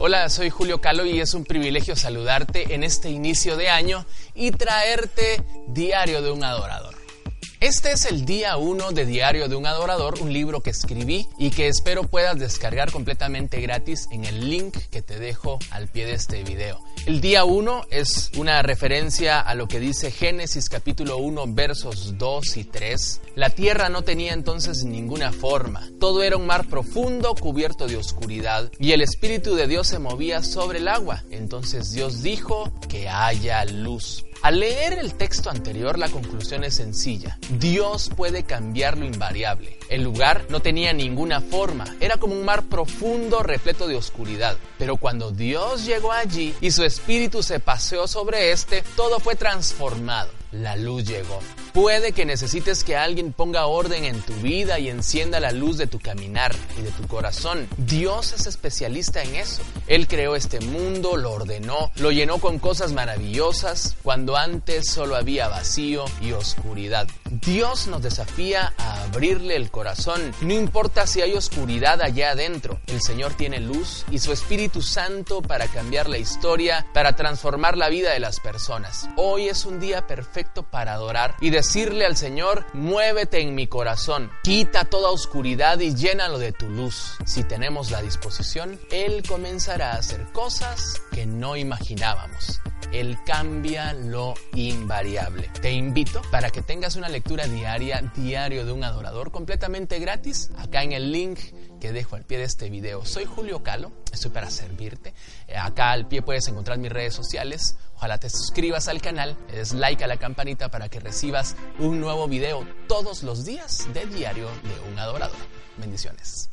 Hola, soy Julio Calo y es un privilegio saludarte en este inicio de año y traerte Diario de un Adorador. Este es el día 1 de Diario de un Adorador, un libro que escribí y que espero puedas descargar completamente gratis en el link que te dejo al pie de este video. El día 1 es una referencia a lo que dice Génesis capítulo 1 versos 2 y 3. La tierra no tenía entonces ninguna forma, todo era un mar profundo cubierto de oscuridad y el Espíritu de Dios se movía sobre el agua. Entonces Dios dijo que haya luz. Al leer el texto anterior la conclusión es sencilla. Dios puede cambiar lo invariable. El lugar no tenía ninguna forma, era como un mar profundo repleto de oscuridad. Pero cuando Dios llegó allí y su espíritu se paseó sobre este, todo fue transformado. La luz llegó. Puede que necesites que alguien ponga orden en tu vida y encienda la luz de tu caminar y de tu corazón. Dios es especialista en eso. Él creó este mundo, lo ordenó, lo llenó con cosas maravillosas cuando antes solo había vacío y oscuridad. Dios nos desafía a abrirle el corazón. No importa si hay oscuridad allá adentro, el Señor tiene luz y su Espíritu Santo para cambiar la historia, para transformar la vida de las personas. Hoy es un día perfecto para adorar y decirle al Señor, muévete en mi corazón, quita toda oscuridad y llénalo de tu luz. Si tenemos la disposición, Él comenzará a hacer cosas que no imaginábamos. Él cambia lo invariable. Te invito para que tengas una lectura diaria, diario de un adorador, completamente gratis, acá en el link que dejo al pie de este video. Soy Julio Calo, estoy para servirte. Eh, acá al pie puedes encontrar mis redes sociales. Ojalá te suscribas al canal, des like a la campanita para que recibas un nuevo video todos los días de diario de un adorador. Bendiciones.